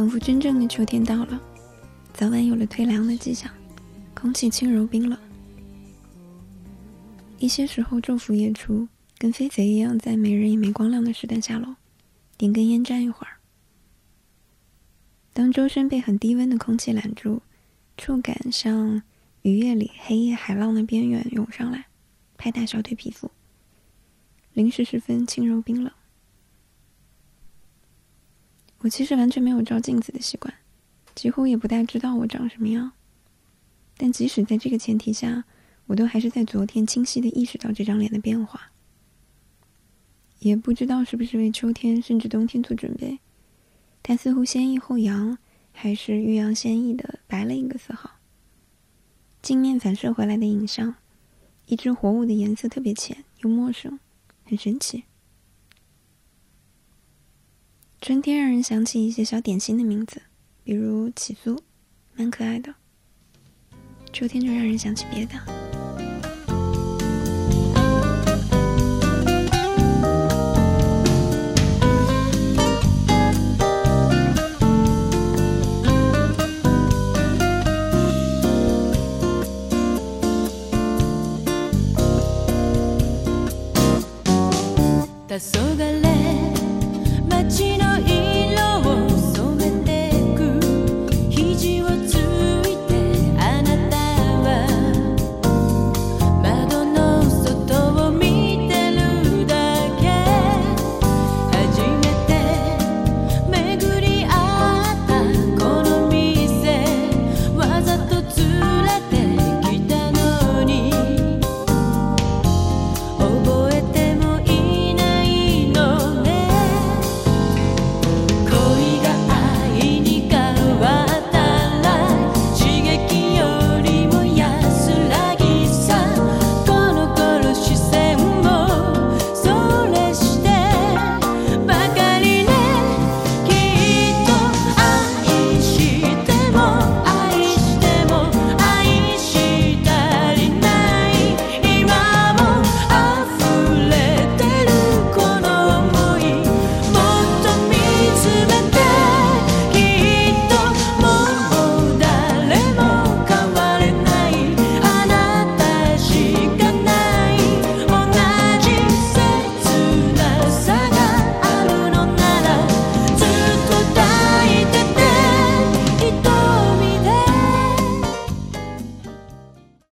仿佛真正的秋天到了，早晚有了退凉的迹象，空气轻柔冰冷。一些时候昼伏夜出，跟飞贼一样，在没人也没光亮的时段下楼，点根烟站一会儿。当周身被很低温的空气揽住，触感像雨夜里黑夜海浪的边缘涌上来，拍打小腿皮肤，零时十分轻柔冰冷。我其实完全没有照镜子的习惯，几乎也不大知道我长什么样。但即使在这个前提下，我都还是在昨天清晰的意识到这张脸的变化。也不知道是不是为秋天甚至冬天做准备，它似乎先抑后扬，还是欲扬先抑的白了一个色号。镜面反射回来的影像，一只活物的颜色特别浅又陌生，很神奇。春天让人想起一些小点心的名字，比如起酥，蛮可爱的。秋天就让人想起别的。黄昏。